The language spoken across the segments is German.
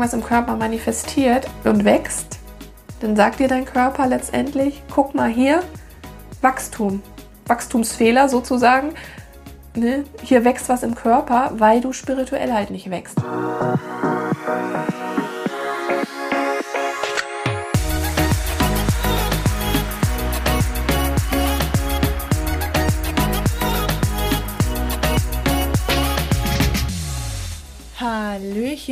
was im Körper manifestiert und wächst, dann sagt dir dein Körper letztendlich, guck mal hier, Wachstum, Wachstumsfehler sozusagen. Ne? Hier wächst was im Körper, weil du spirituell halt nicht wächst.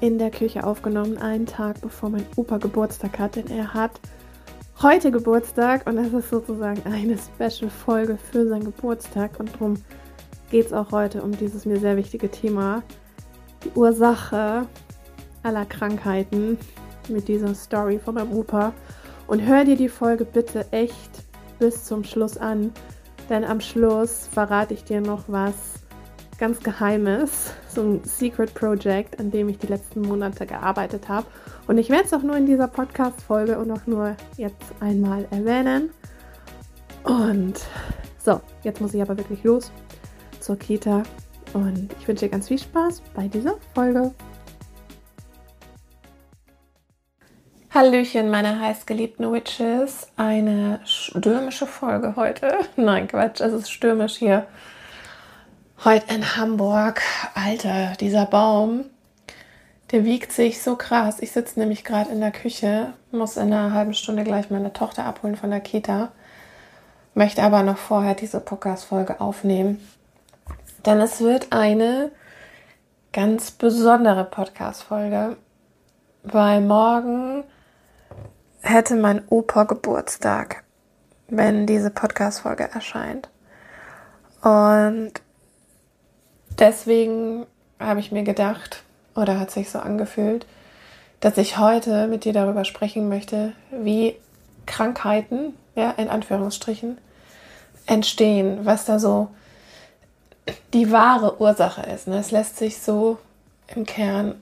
in der Küche aufgenommen, einen Tag bevor mein Opa Geburtstag hat, denn er hat heute Geburtstag und es ist sozusagen eine Special-Folge für seinen Geburtstag und darum geht es auch heute um dieses mir sehr wichtige Thema, die Ursache aller Krankheiten mit dieser Story von meinem Opa. Und hör dir die Folge bitte echt bis zum Schluss an, denn am Schluss verrate ich dir noch was ganz Geheimes, so ein Secret Project, an dem ich die letzten Monate gearbeitet habe. Und ich werde es auch nur in dieser Podcast-Folge und auch nur jetzt einmal erwähnen. Und so, jetzt muss ich aber wirklich los zur Kita. Und ich wünsche dir ganz viel Spaß bei dieser Folge. Hallöchen, meine heißgeliebten Witches. Eine stürmische Folge heute. Nein, Quatsch, es ist stürmisch hier Heute in Hamburg, Alter, dieser Baum, der wiegt sich so krass. Ich sitze nämlich gerade in der Küche, muss in einer halben Stunde gleich meine Tochter abholen von der Kita, möchte aber noch vorher diese Podcast-Folge aufnehmen. Denn es wird eine ganz besondere Podcast-Folge, weil morgen hätte mein Opa Geburtstag, wenn diese Podcast-Folge erscheint. Und deswegen habe ich mir gedacht, oder hat sich so angefühlt, dass ich heute mit dir darüber sprechen möchte, wie Krankheiten, ja, in Anführungsstrichen, entstehen, was da so die wahre Ursache ist. Ne? Es lässt sich so im Kern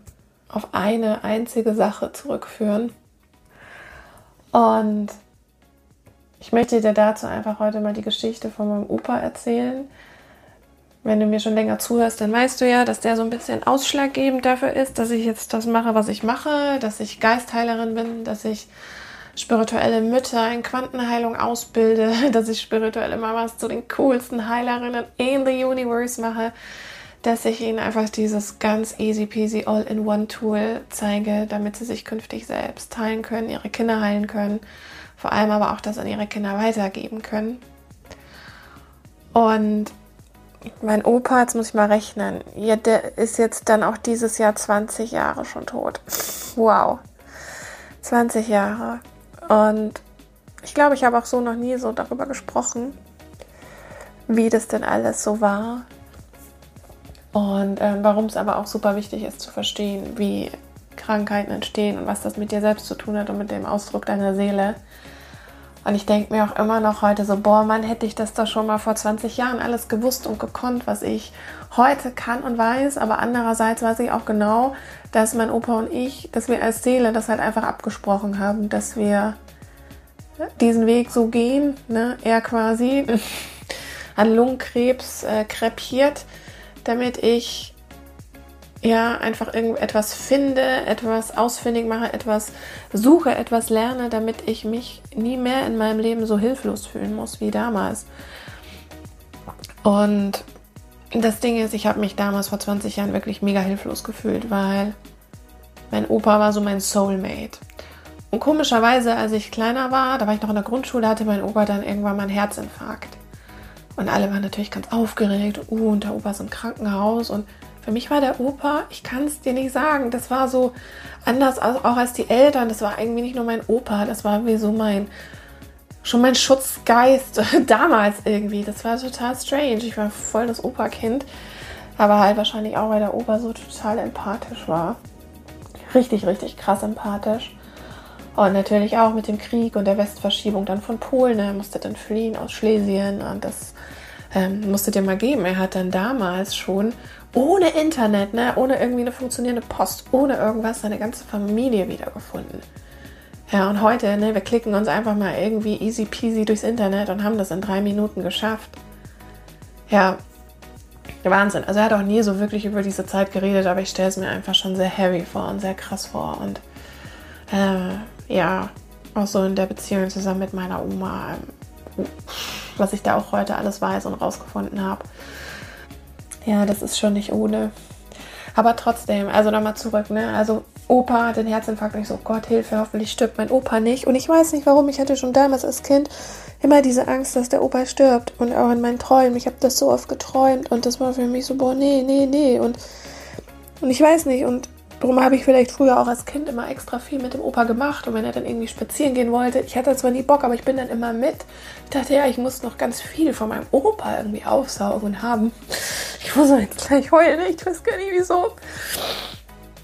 auf eine einzige Sache zurückführen. Und ich möchte dir dazu einfach heute mal die Geschichte von meinem Opa erzählen, wenn du mir schon länger zuhörst, dann weißt du ja, dass der so ein bisschen ausschlaggebend dafür ist, dass ich jetzt das mache, was ich mache, dass ich Geistheilerin bin, dass ich spirituelle Mütter in Quantenheilung ausbilde, dass ich spirituelle Mamas zu den coolsten Heilerinnen in the Universe mache, dass ich ihnen einfach dieses ganz easy peasy all-in-one Tool zeige, damit sie sich künftig selbst heilen können, ihre Kinder heilen können, vor allem aber auch das an ihre Kinder weitergeben können. Und mein Opa, jetzt muss ich mal rechnen, ja, der ist jetzt dann auch dieses Jahr 20 Jahre schon tot. Wow. 20 Jahre. Und ich glaube, ich habe auch so noch nie so darüber gesprochen, wie das denn alles so war. Und ähm, warum es aber auch super wichtig ist zu verstehen, wie Krankheiten entstehen und was das mit dir selbst zu tun hat und mit dem Ausdruck deiner Seele. Und ich denke mir auch immer noch heute so, boah, Mann, hätte ich das doch schon mal vor 20 Jahren alles gewusst und gekonnt, was ich heute kann und weiß. Aber andererseits weiß ich auch genau, dass mein Opa und ich, dass wir als Seele das halt einfach abgesprochen haben, dass wir diesen Weg so gehen. Ne? Er quasi an Lungenkrebs äh, krepiert, damit ich ja, einfach irgendetwas finde, etwas ausfindig mache, etwas suche, etwas lerne, damit ich mich nie mehr in meinem Leben so hilflos fühlen muss wie damals. Und das Ding ist, ich habe mich damals vor 20 Jahren wirklich mega hilflos gefühlt, weil mein Opa war so mein Soulmate. Und komischerweise, als ich kleiner war, da war ich noch in der Grundschule, hatte mein Opa dann irgendwann mal einen Herzinfarkt. Und alle waren natürlich ganz aufgeregt. Uh, und der Opa ist im Krankenhaus. Und für mich war der Opa, ich kann es dir nicht sagen, das war so anders auch als die Eltern. Das war irgendwie nicht nur mein Opa, das war wie so mein, schon mein Schutzgeist damals irgendwie. Das war total strange. Ich war voll das Opa-Kind. Aber halt wahrscheinlich auch, weil der Opa so total empathisch war. richtig, richtig krass empathisch. Und natürlich auch mit dem Krieg und der Westverschiebung dann von Polen. Er musste dann fliehen aus Schlesien und das ähm, musste dir mal geben. Er hat dann damals schon ohne Internet, ne, ohne irgendwie eine funktionierende Post, ohne irgendwas seine ganze Familie wiedergefunden. Ja, und heute, ne, wir klicken uns einfach mal irgendwie easy peasy durchs Internet und haben das in drei Minuten geschafft. Ja, Wahnsinn. Also er hat auch nie so wirklich über diese Zeit geredet, aber ich stelle es mir einfach schon sehr heavy vor und sehr krass vor. Und äh, ja, auch so in der Beziehung zusammen mit meiner Oma, ähm, was ich da auch heute alles weiß und rausgefunden habe. Ja, das ist schon nicht ohne. Aber trotzdem, also nochmal zurück, ne? Also Opa hat den Herzinfarkt und ich so, Gott, Hilfe, hoffentlich stirbt mein Opa nicht. Und ich weiß nicht warum, ich hatte schon damals als Kind immer diese Angst, dass der Opa stirbt. Und auch in meinen Träumen. Ich habe das so oft geträumt und das war für mich so, boah, nee, nee, nee. Und, und ich weiß nicht. Und darum habe ich vielleicht früher auch als Kind immer extra viel mit dem Opa gemacht. Und wenn er dann irgendwie spazieren gehen wollte, ich hatte zwar nie Bock, aber ich bin dann immer mit. Ich dachte, ja, ich muss noch ganz viel von meinem Opa irgendwie aufsaugen und haben. Ich muss jetzt gleich heulen, ich weiß gar nicht wieso.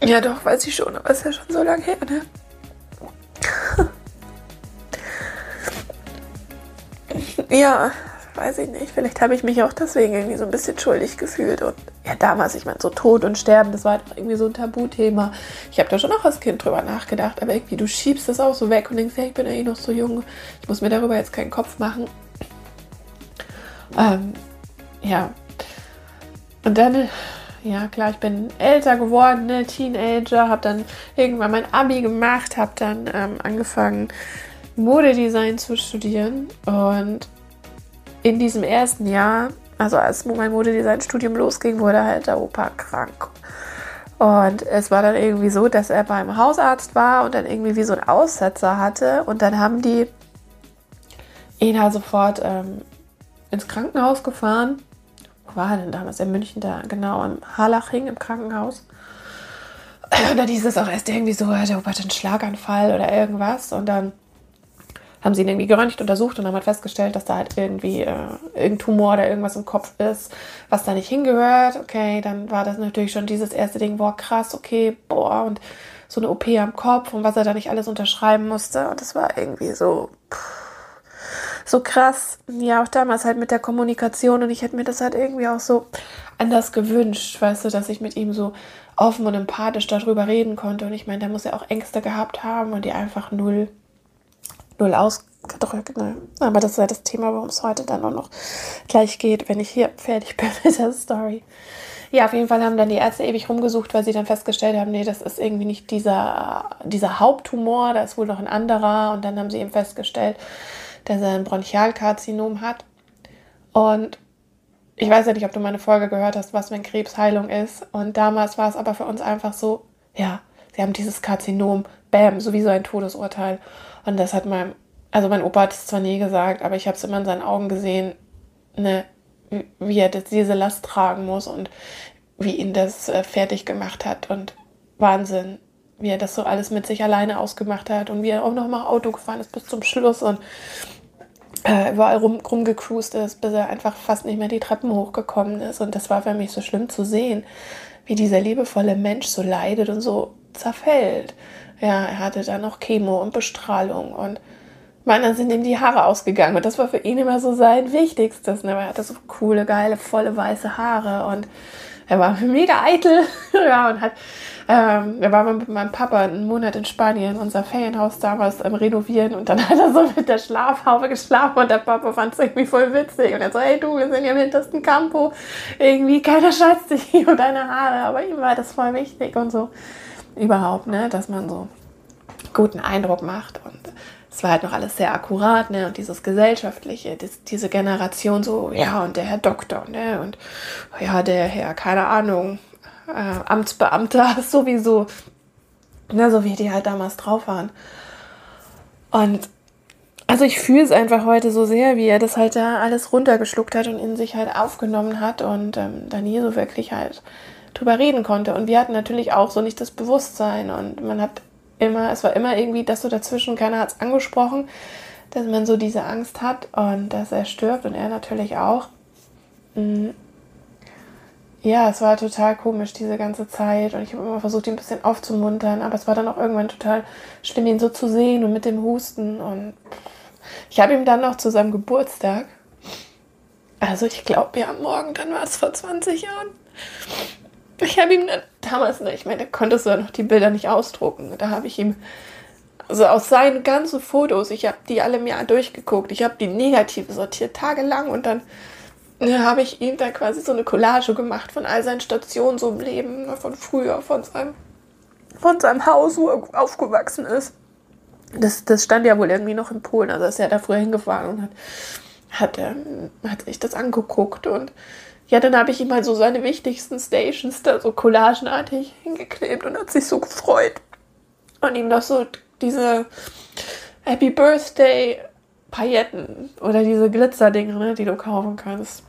Ja, doch, weiß ich schon, aber ist ja schon so lange her, ne? ja, weiß ich nicht. Vielleicht habe ich mich auch deswegen irgendwie so ein bisschen schuldig gefühlt. Und ja, damals, ich meine, so Tod und Sterben, das war halt irgendwie so ein Tabuthema. Ich habe da schon auch als Kind drüber nachgedacht, aber irgendwie, du schiebst das auch so weg und denkst, ja, ich bin ja eh noch so jung, ich muss mir darüber jetzt keinen Kopf machen. Ähm, ja. Und dann, ja klar, ich bin älter geworden, ne, Teenager, habe dann irgendwann mein Abi gemacht, habe dann ähm, angefangen, Modedesign zu studieren und in diesem ersten Jahr, also als mein Modedesign-Studium losging, wurde halt der Opa krank. Und es war dann irgendwie so, dass er beim Hausarzt war und dann irgendwie wie so ein Aussetzer hatte. Und dann haben die ihn halt sofort ähm, ins Krankenhaus gefahren. Wo war er denn damals? In München, da genau im Harlaching im Krankenhaus. Und dann hieß es auch erst irgendwie so, der Opa hat einen Schlaganfall oder irgendwas. Und dann haben sie ihn irgendwie geröntgt, untersucht und haben halt festgestellt, dass da halt irgendwie äh, irgendein Tumor oder irgendwas im Kopf ist, was da nicht hingehört. Okay, dann war das natürlich schon dieses erste Ding, boah, krass, okay, boah, und so eine OP am Kopf und was er da nicht alles unterschreiben musste. Und das war irgendwie so, so krass. Ja, auch damals halt mit der Kommunikation und ich hätte mir das halt irgendwie auch so anders gewünscht, weißt du, dass ich mit ihm so offen und empathisch darüber reden konnte. Und ich meine, der muss ja auch Ängste gehabt haben und die einfach null null ausgedrückt. Ne? Aber das ist ja das Thema, worum es heute dann auch noch gleich geht, wenn ich hier fertig bin mit der Story. Ja, auf jeden Fall haben dann die Ärzte ewig rumgesucht, weil sie dann festgestellt haben, nee, das ist irgendwie nicht dieser, dieser Haupttumor, da ist wohl noch ein anderer. Und dann haben sie eben festgestellt, dass er ein Bronchialkarzinom hat. Und ich weiß ja nicht, ob du meine Folge gehört hast, was wenn Krebsheilung ist. Und damals war es aber für uns einfach so, ja, sie haben dieses Karzinom, bam, sowieso ein Todesurteil. Und das hat mein, also mein Opa hat es zwar nie gesagt, aber ich habe es immer in seinen Augen gesehen, ne, wie er das, diese Last tragen muss und wie ihn das äh, fertig gemacht hat. Und Wahnsinn, wie er das so alles mit sich alleine ausgemacht hat und wie er auch noch mal Auto gefahren ist bis zum Schluss und äh, überall rum, rumgecruised ist, bis er einfach fast nicht mehr die Treppen hochgekommen ist. Und das war für mich so schlimm zu sehen, wie dieser liebevolle Mensch so leidet und so zerfällt. Ja, er hatte dann noch Chemo und Bestrahlung und meiner sind ihm die Haare ausgegangen und das war für ihn immer so sein Wichtigstes. Ne? Er hatte so coole, geile, volle weiße Haare und er war mega eitel ja, und hat, ähm, er war mit meinem Papa einen Monat in Spanien, unser Ferienhaus damals am Renovieren und dann hat er so mit der Schlafhaube geschlafen und der Papa fand es irgendwie voll witzig und er so, hey du, wir sind ja im hintersten Campo, irgendwie keiner scheißt sich um deine Haare, aber ihm war das voll wichtig und so überhaupt, ne, dass man so guten Eindruck macht. Und es war halt noch alles sehr akkurat, ne, und dieses Gesellschaftliche, das, diese Generation so, ja, und der Herr Doktor, ne, und ja, der Herr, keine Ahnung, äh, Amtsbeamter sowieso, ne, so wie die halt damals drauf waren. Und also ich fühle es einfach heute so sehr, wie er das halt da alles runtergeschluckt hat und in sich halt aufgenommen hat und ähm, dann hier so wirklich halt drüber reden konnte. Und wir hatten natürlich auch so nicht das Bewusstsein und man hat immer, es war immer irgendwie das so dazwischen, keiner hat es angesprochen, dass man so diese Angst hat und dass er stirbt und er natürlich auch. Mm. ja, es war total komisch diese ganze Zeit und ich habe immer versucht, ihn ein bisschen aufzumuntern, aber es war dann auch irgendwann total schlimm, ihn so zu sehen und mit dem Husten und ich habe ihm dann noch zu seinem Geburtstag, also ich glaube, ja, morgen, dann war es vor 20 Jahren, ich habe ihm damals, ne, ich meine, da konntest du ja noch die Bilder nicht ausdrucken, da habe ich ihm also aus seinen ganzen Fotos, ich habe die alle mir durchgeguckt, ich habe die negativ sortiert, tagelang. Und dann habe ich ihm da quasi so eine Collage gemacht von all seinen Stationen so im Leben, ne, von früher, von seinem, von seinem Haus, wo er aufgewachsen ist. Das, das stand ja wohl irgendwie noch in Polen, also ist er da früher hingefahren und hat, hat, ähm, hat sich das angeguckt und ja, dann habe ich ihm halt so seine wichtigsten Stations da so collagenartig hingeklebt und hat sich so gefreut. Und ihm noch so diese Happy Birthday Pailletten oder diese Glitzerdinger, ne, die du kaufen kannst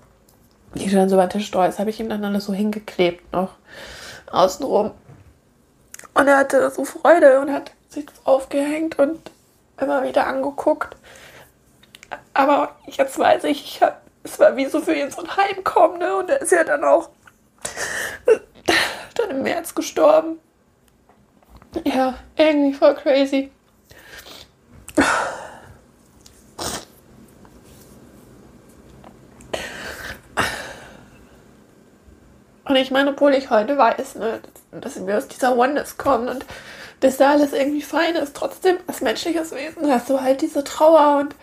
die du dann so über den Tisch streust, habe ich ihm dann alles so hingeklebt noch außenrum. Und er hatte so Freude und hat sich das aufgehängt und immer wieder angeguckt. Aber jetzt weiß ich, ich hab, es war wie so für ihn so ein Heimkommen, ne? Und er ist ja dann auch dann im März gestorben. Ja, irgendwie voll crazy. Und ich meine, obwohl ich heute weiß, ne, dass wir aus dieser Oneness kommen und dass da alles irgendwie fein ist, trotzdem als menschliches Wesen hast du halt diese Trauer und,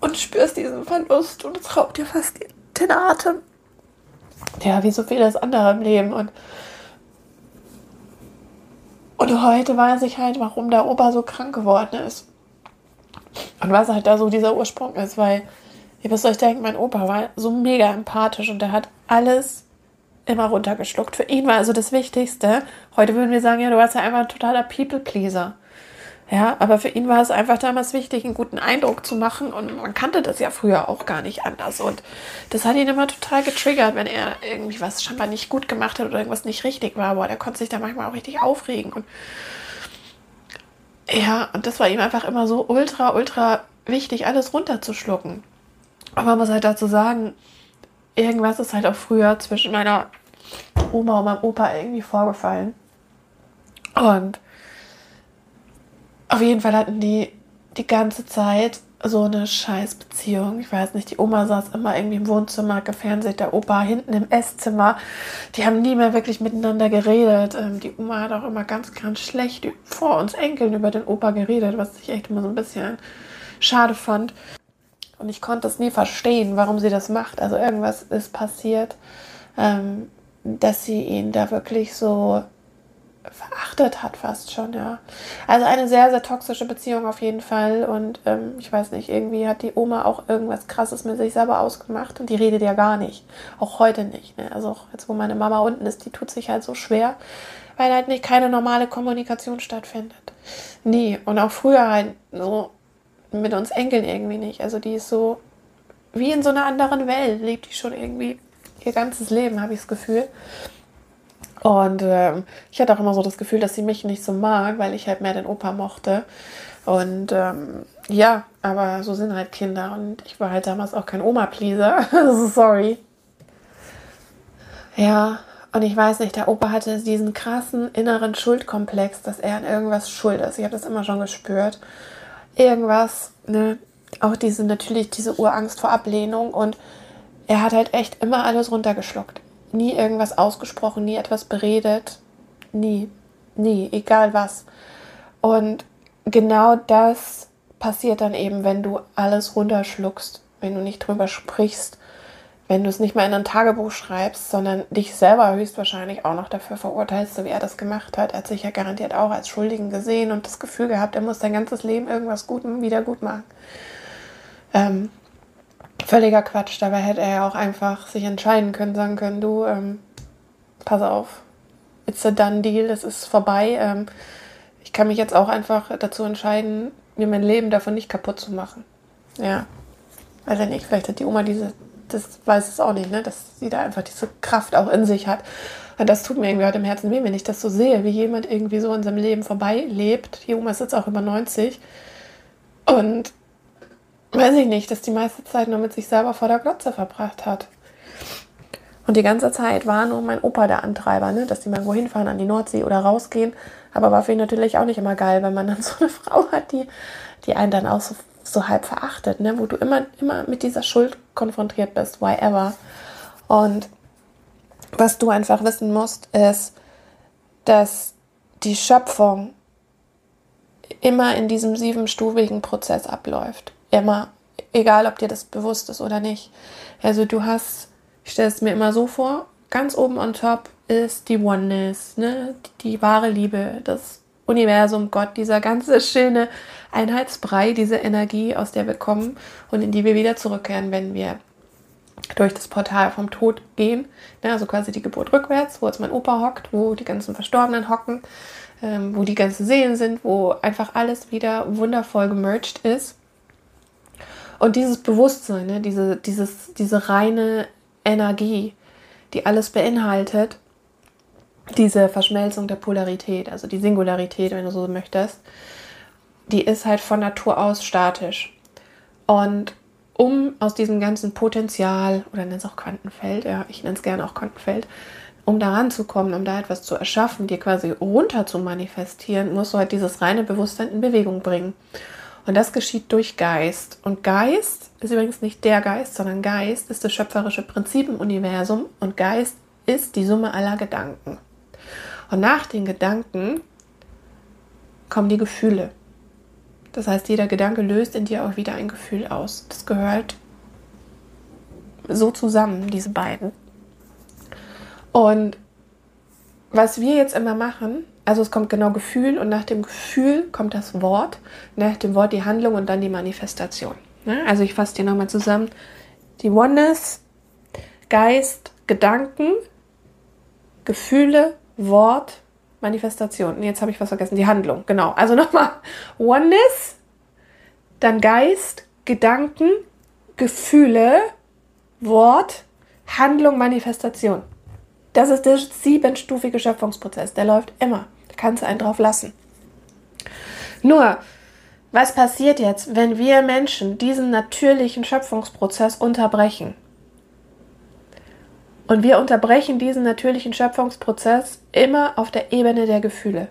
und spürst diesen Verlust und es raubt dir fast den Atem. Ja, wie so vieles andere im Leben. Und, und heute weiß ich halt, warum der Opa so krank geworden ist. Und was halt da so dieser Ursprung ist, weil, ihr müsst euch denken, mein Opa war so mega empathisch und der hat alles immer runtergeschluckt. Für ihn war also das Wichtigste. Heute würden wir sagen, ja, du warst ja einfach ein totaler People-Pleaser. Ja, aber für ihn war es einfach damals wichtig, einen guten Eindruck zu machen und man kannte das ja früher auch gar nicht anders und das hat ihn immer total getriggert, wenn er irgendwie was scheinbar nicht gut gemacht hat oder irgendwas nicht richtig war, aber der konnte sich da manchmal auch richtig aufregen und ja, und das war ihm einfach immer so ultra, ultra wichtig, alles runterzuschlucken. Aber man muss halt dazu sagen, irgendwas ist halt auch früher zwischen meiner Oma und meinem Opa irgendwie vorgefallen. Und auf jeden Fall hatten die die ganze Zeit so eine Scheißbeziehung. Ich weiß nicht, die Oma saß immer irgendwie im Wohnzimmer, gefernseht, der Opa hinten im Esszimmer. Die haben nie mehr wirklich miteinander geredet. Ähm, die Oma hat auch immer ganz, ganz schlecht vor uns Enkeln über den Opa geredet, was ich echt immer so ein bisschen schade fand. Und ich konnte es nie verstehen, warum sie das macht. Also irgendwas ist passiert, ähm, dass sie ihn da wirklich so verachtet hat, fast schon, ja. Also eine sehr, sehr toxische Beziehung auf jeden Fall. Und ähm, ich weiß nicht, irgendwie hat die Oma auch irgendwas Krasses mit sich selber ausgemacht und die redet ja gar nicht. Auch heute nicht. Ne? Also auch jetzt, wo meine Mama unten ist, die tut sich halt so schwer, weil halt nicht keine normale Kommunikation stattfindet. Nie. Und auch früher halt so mit uns Enkeln irgendwie nicht. Also die ist so wie in so einer anderen Welt, lebt die schon irgendwie ihr ganzes Leben, habe ich das Gefühl. Und ähm, ich hatte auch immer so das Gefühl, dass sie mich nicht so mag, weil ich halt mehr den Opa mochte. Und ähm, ja, aber so sind halt Kinder. Und ich war halt damals auch kein Oma-Pleaser. Sorry. Ja, und ich weiß nicht, der Opa hatte diesen krassen inneren Schuldkomplex, dass er an irgendwas schuld ist. Ich habe das immer schon gespürt irgendwas, ne? Auch diese, natürlich diese Urangst vor Ablehnung und er hat halt echt immer alles runtergeschluckt. Nie irgendwas ausgesprochen, nie etwas beredet. Nie. Nie, egal was. Und genau das passiert dann eben, wenn du alles runterschluckst, wenn du nicht drüber sprichst, wenn du es nicht mehr in ein Tagebuch schreibst, sondern dich selber höchstwahrscheinlich auch noch dafür verurteilst, so wie er das gemacht hat. Er hat sich ja garantiert auch als Schuldigen gesehen und das Gefühl gehabt, er muss sein ganzes Leben irgendwas gut wieder gut machen. Ähm, völliger Quatsch. Dabei hätte er ja auch einfach sich entscheiden können, sagen können, du, ähm, pass auf, it's a done deal, es ist vorbei. Ähm, ich kann mich jetzt auch einfach dazu entscheiden, mir mein Leben davon nicht kaputt zu machen. Ja. Ich nicht, vielleicht hat die Oma diese das weiß es auch nicht, ne? dass sie da einfach diese Kraft auch in sich hat. Und das tut mir irgendwie heute im Herzen weh, wenn ich das so sehe, wie jemand irgendwie so in seinem Leben vorbeilebt. Die Oma ist jetzt auch über 90 und weiß ich nicht, dass die meiste Zeit nur mit sich selber vor der Glotze verbracht hat. Und die ganze Zeit war nur mein Opa der Antreiber, ne? dass die mal irgendwo hinfahren an die Nordsee oder rausgehen. Aber war für ihn natürlich auch nicht immer geil, wenn man dann so eine Frau hat, die, die einen dann auch so, so halb verachtet, ne? wo du immer, immer mit dieser Schuld konfrontiert bist, why ever. Und was du einfach wissen musst, ist, dass die Schöpfung immer in diesem siebenstufigen Prozess abläuft. Immer, egal ob dir das bewusst ist oder nicht. Also du hast ich stelle es mir immer so vor, ganz oben on top ist die Oneness, ne? die, die wahre Liebe, das Universum, Gott, dieser ganze schöne Einheitsbrei, diese Energie, aus der wir kommen und in die wir wieder zurückkehren, wenn wir durch das Portal vom Tod gehen. Ne? Also quasi die Geburt rückwärts, wo jetzt mein Opa hockt, wo die ganzen Verstorbenen hocken, ähm, wo die ganzen Seelen sind, wo einfach alles wieder wundervoll gemerged ist. Und dieses Bewusstsein, ne? diese, dieses, diese reine Energie, die alles beinhaltet, diese Verschmelzung der Polarität, also die Singularität, wenn du so möchtest, die ist halt von Natur aus statisch. Und um aus diesem ganzen Potenzial, oder nenn es auch Quantenfeld, ja, ich nenne es gerne auch Quantenfeld, um da ranzukommen, um da etwas zu erschaffen, dir quasi runter zu manifestieren, musst du halt dieses reine Bewusstsein in Bewegung bringen. Und das geschieht durch Geist. Und Geist ist übrigens nicht der Geist, sondern Geist ist das schöpferische Prinzip im Universum und Geist ist die Summe aller Gedanken. Und nach den Gedanken kommen die Gefühle. Das heißt, jeder Gedanke löst in dir auch wieder ein Gefühl aus. Das gehört so zusammen, diese beiden. Und was wir jetzt immer machen, also es kommt genau Gefühl und nach dem Gefühl kommt das Wort, nach dem Wort die Handlung und dann die Manifestation. Also ich fasse dir nochmal zusammen. Die Oneness, Geist, Gedanken, Gefühle, Wort, Manifestation. Jetzt habe ich was vergessen. Die Handlung, genau. Also nochmal. Oneness, dann Geist, Gedanken, Gefühle, Wort, Handlung, Manifestation. Das ist der siebenstufige Schöpfungsprozess. Der läuft immer kannst einen drauf lassen. Nur, was passiert jetzt, wenn wir Menschen diesen natürlichen Schöpfungsprozess unterbrechen? Und wir unterbrechen diesen natürlichen Schöpfungsprozess immer auf der Ebene der Gefühle.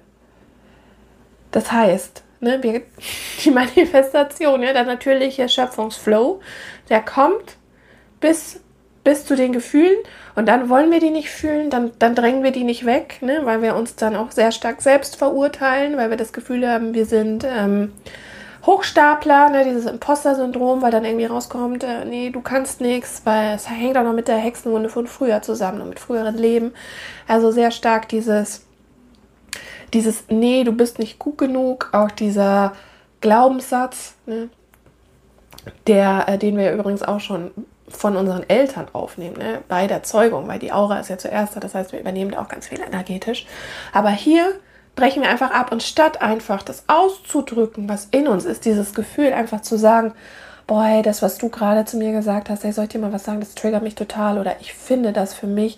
Das heißt, ne, wir, die Manifestation, ja, der natürliche Schöpfungsflow, der kommt bis bis zu den Gefühlen und dann wollen wir die nicht fühlen, dann, dann drängen wir die nicht weg, ne? weil wir uns dann auch sehr stark selbst verurteilen, weil wir das Gefühl haben, wir sind ähm, Hochstapler, ne? dieses Imposter-Syndrom, weil dann irgendwie rauskommt, äh, nee, du kannst nichts, weil es hängt auch noch mit der Hexenwunde von früher zusammen und mit früheren Leben. Also sehr stark dieses, dieses, nee, du bist nicht gut genug, auch dieser Glaubenssatz, ne? der, äh, den wir übrigens auch schon von unseren Eltern aufnehmen, ne? bei der Zeugung, weil die Aura ist ja zuerst da, das heißt, wir übernehmen da auch ganz viel energetisch. Aber hier brechen wir einfach ab und statt einfach das auszudrücken, was in uns ist, dieses Gefühl einfach zu sagen, boah, das, was du gerade zu mir gesagt hast, ey, soll ich dir mal was sagen, das triggert mich total oder ich finde das für mich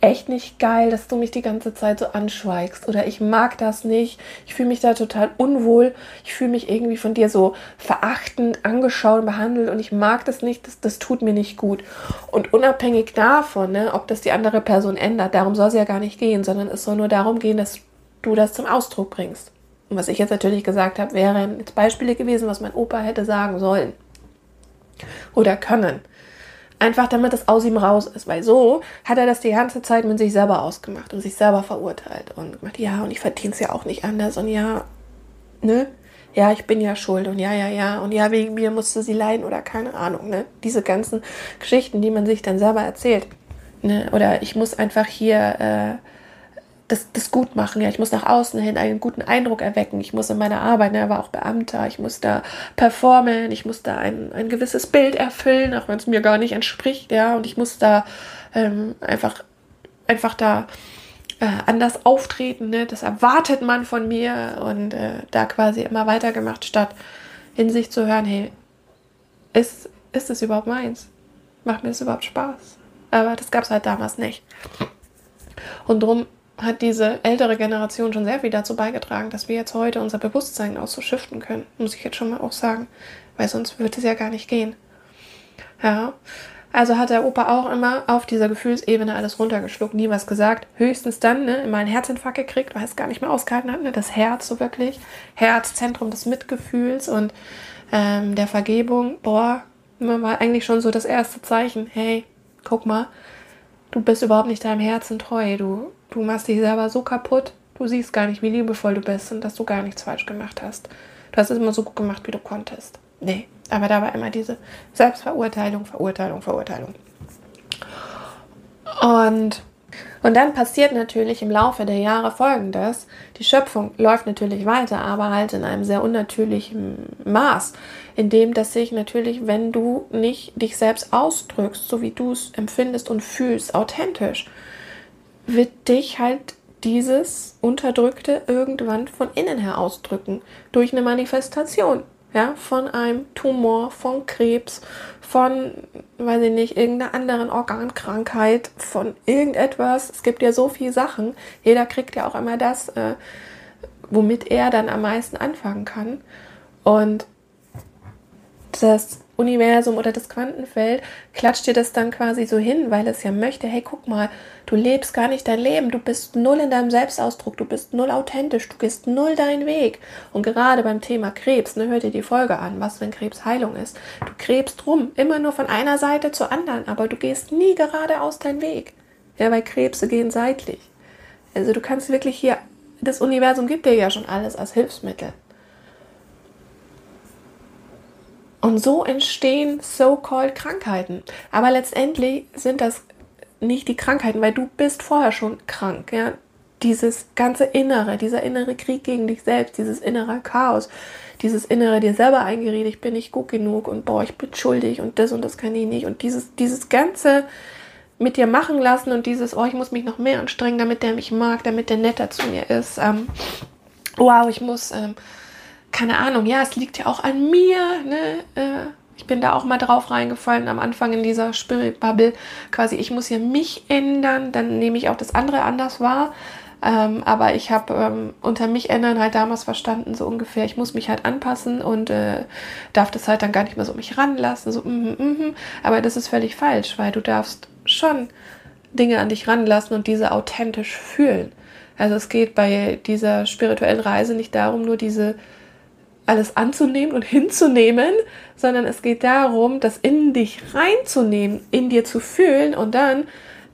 echt nicht geil, dass du mich die ganze Zeit so anschweigst oder ich mag das nicht, ich fühle mich da total unwohl, ich fühle mich irgendwie von dir so verachtend angeschaut und behandelt und ich mag das nicht, das, das tut mir nicht gut. Und unabhängig davon, ne, ob das die andere Person ändert, darum soll es ja gar nicht gehen, sondern es soll nur darum gehen, dass du das zum Ausdruck bringst. Und was ich jetzt natürlich gesagt habe, wären jetzt Beispiele gewesen, was mein Opa hätte sagen sollen oder können. Einfach damit es aus ihm raus ist, weil so hat er das die ganze Zeit mit sich selber ausgemacht und sich selber verurteilt und gemacht, ja, und ich verdiene es ja auch nicht anders und ja, ne? Ja, ich bin ja schuld und ja, ja, ja und ja, wegen mir musste sie leiden oder keine Ahnung, ne? Diese ganzen Geschichten, die man sich dann selber erzählt. Ne? Oder ich muss einfach hier äh, das, das gut machen. Ja, ich muss nach außen hin einen guten Eindruck erwecken. Ich muss in meiner Arbeit, ne, er war auch Beamter, ich muss da performen, ich muss da ein, ein gewisses Bild erfüllen, auch wenn es mir gar nicht entspricht, ja, und ich muss da ähm, einfach, einfach da äh, anders auftreten, ne? das erwartet man von mir und äh, da quasi immer weitergemacht, statt in sich zu hören, hey, ist, ist es überhaupt meins? Macht mir das überhaupt Spaß? Aber das gab es halt damals nicht. Und darum hat diese ältere Generation schon sehr viel dazu beigetragen, dass wir jetzt heute unser Bewusstsein auch so shiften können, muss ich jetzt schon mal auch sagen, weil sonst würde es ja gar nicht gehen. Ja, Also hat der Opa auch immer auf dieser Gefühlsebene alles runtergeschluckt, nie was gesagt. Höchstens dann ne, immer einen Herzinfarkt gekriegt, weil es gar nicht mehr ausgehalten hat. Ne? Das Herz so wirklich. Herz, Zentrum des Mitgefühls und ähm, der Vergebung. Boah, war eigentlich schon so das erste Zeichen. Hey, guck mal, du bist überhaupt nicht deinem Herzen treu. Du, du machst dich selber so kaputt. Du siehst gar nicht, wie liebevoll du bist und dass du gar nichts falsch gemacht hast. Du hast es immer so gut gemacht, wie du konntest. Nee, aber da war immer diese Selbstverurteilung, Verurteilung, Verurteilung. Und, und dann passiert natürlich im Laufe der Jahre Folgendes. Die Schöpfung läuft natürlich weiter, aber halt in einem sehr unnatürlichen Maß, in dem dass sich natürlich, wenn du nicht dich selbst ausdrückst, so wie du es empfindest und fühlst, authentisch, wird dich halt dieses Unterdrückte irgendwann von innen her ausdrücken, durch eine Manifestation ja, von einem Tumor, von Krebs, von, weiß ich nicht, irgendeiner anderen Organkrankheit, von irgendetwas. Es gibt ja so viele Sachen. Jeder kriegt ja auch immer das, äh, womit er dann am meisten anfangen kann. Und das Universum oder das Quantenfeld klatscht dir das dann quasi so hin, weil es ja möchte, hey, guck mal, du lebst gar nicht dein Leben, du bist null in deinem Selbstausdruck, du bist null authentisch, du gehst null deinen Weg. Und gerade beim Thema Krebs, ne, hör dir die Folge an, was wenn Krebs Heilung ist. Du krebst rum, immer nur von einer Seite zur anderen, aber du gehst nie geradeaus deinen Weg. Ja, weil Krebse gehen seitlich. Also du kannst wirklich hier, das Universum gibt dir ja schon alles als Hilfsmittel. Und so entstehen so-called Krankheiten. Aber letztendlich sind das nicht die Krankheiten, weil du bist vorher schon krank. Ja? Dieses ganze Innere, dieser innere Krieg gegen dich selbst, dieses innere Chaos, dieses innere dir selber eingeredet, ich bin nicht gut genug und boah, ich bin schuldig und das und das kann ich nicht. Und dieses, dieses ganze mit dir machen lassen und dieses, oh, ich muss mich noch mehr anstrengen, damit der mich mag, damit der netter zu mir ist. Ähm, wow, ich muss... Ähm, keine Ahnung, ja, es liegt ja auch an mir. Ne? Äh, ich bin da auch mal drauf reingefallen am Anfang in dieser Spirit-Bubble. Quasi, ich muss ja mich ändern, dann nehme ich auch das andere anders wahr. Ähm, aber ich habe ähm, unter mich ändern halt damals verstanden, so ungefähr, ich muss mich halt anpassen und äh, darf das halt dann gar nicht mehr so mich ranlassen. So, mm, mm, mm. Aber das ist völlig falsch, weil du darfst schon Dinge an dich ranlassen und diese authentisch fühlen. Also es geht bei dieser spirituellen Reise nicht darum, nur diese alles anzunehmen und hinzunehmen, sondern es geht darum, das in dich reinzunehmen, in dir zu fühlen und dann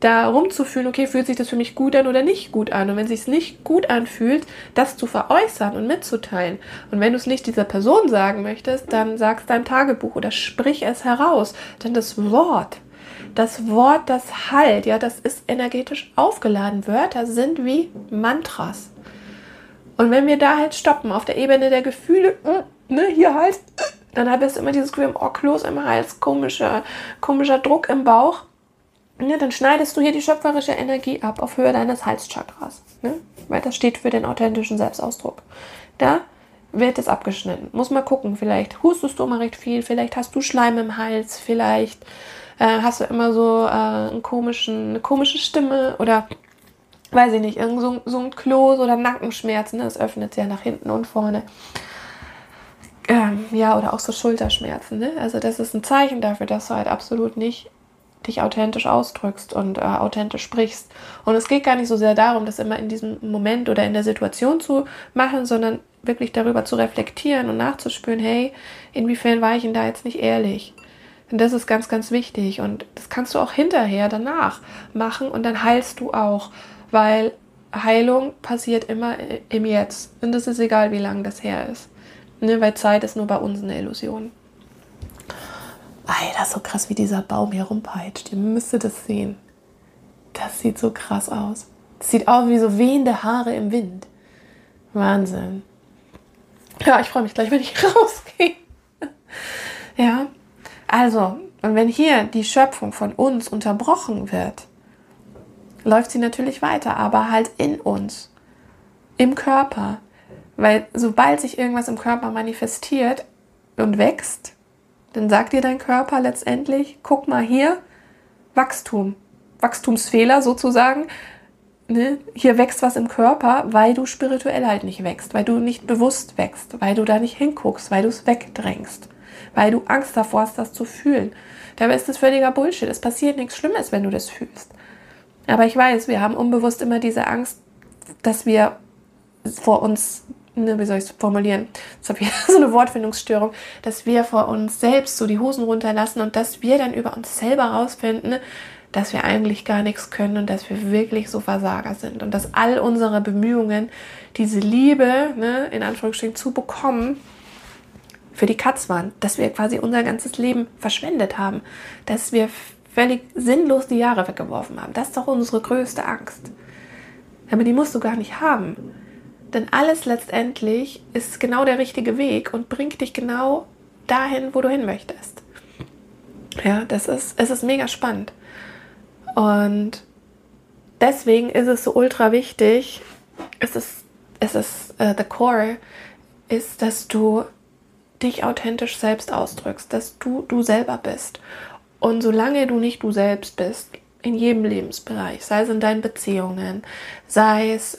da rumzufühlen, okay, fühlt sich das für mich gut an oder nicht gut an? Und wenn es sich nicht gut anfühlt, das zu veräußern und mitzuteilen. Und wenn du es nicht dieser Person sagen möchtest, dann sagst dein Tagebuch oder sprich es heraus. Denn das Wort, das Wort, das halt, ja, das ist energetisch aufgeladen. Wörter sind wie Mantras. Und wenn wir da halt stoppen, auf der Ebene der Gefühle, ne, hier halt, dann habe ich immer dieses Gefühl im Ohr, im Hals, komischer, komischer Druck im Bauch. Ne, dann schneidest du hier die schöpferische Energie ab auf Höhe deines Halschakras. Ne? Weil das steht für den authentischen Selbstausdruck. Da wird es abgeschnitten. Muss mal gucken, vielleicht hustest du immer recht viel, vielleicht hast du Schleim im Hals, vielleicht äh, hast du immer so äh, einen komischen, eine komische Stimme oder weiß ich nicht, irgend so, so ein Kloß oder Nackenschmerzen, ne? das öffnet sich ja nach hinten und vorne. Ähm, ja, oder auch so Schulterschmerzen. Ne? Also das ist ein Zeichen dafür, dass du halt absolut nicht dich authentisch ausdrückst und äh, authentisch sprichst. Und es geht gar nicht so sehr darum, das immer in diesem Moment oder in der Situation zu machen, sondern wirklich darüber zu reflektieren und nachzuspüren, hey, inwiefern war ich denn da jetzt nicht ehrlich? Denn das ist ganz, ganz wichtig und das kannst du auch hinterher, danach machen und dann heilst du auch weil Heilung passiert immer im Jetzt. Und das ist egal, wie lang das her ist. Ne, weil Zeit ist nur bei uns eine Illusion. Alter, so krass, wie dieser Baum hier rumpeitscht. Ihr müsstet das sehen. Das sieht so krass aus. Das sieht aus wie so wehende Haare im Wind. Wahnsinn. Ja, ich freue mich gleich, wenn ich rausgehe. ja, also, und wenn hier die Schöpfung von uns unterbrochen wird, läuft sie natürlich weiter, aber halt in uns, im Körper. Weil sobald sich irgendwas im Körper manifestiert und wächst, dann sagt dir dein Körper letztendlich, guck mal hier, Wachstum, Wachstumsfehler sozusagen. Ne? Hier wächst was im Körper, weil du spirituell halt nicht wächst, weil du nicht bewusst wächst, weil du da nicht hinguckst, weil du es wegdrängst. weil du Angst davor hast, das zu fühlen. Dabei ist das völliger Bullshit. Es passiert nichts Schlimmes, wenn du das fühlst. Aber ich weiß, wir haben unbewusst immer diese Angst, dass wir vor uns, ne, wie soll ich es formulieren? Jetzt habe ich so eine Wortfindungsstörung, dass wir vor uns selbst so die Hosen runterlassen und dass wir dann über uns selber rausfinden, dass wir eigentlich gar nichts können und dass wir wirklich so Versager sind. Und dass all unsere Bemühungen, diese Liebe, ne, in Anführungsstrichen, zu bekommen, für die Katz waren, dass wir quasi unser ganzes Leben verschwendet haben, dass wir völlig sinnlos die Jahre weggeworfen haben. Das ist doch unsere größte Angst. Aber die musst du gar nicht haben. Denn alles letztendlich ist genau der richtige Weg und bringt dich genau dahin, wo du hin möchtest. Ja, das ist, es ist mega spannend. Und deswegen ist es so ultra wichtig, es ist, es ist uh, the core, ist, dass du dich authentisch selbst ausdrückst, dass du du selber bist. Und solange du nicht du selbst bist, in jedem Lebensbereich, sei es in deinen Beziehungen, sei es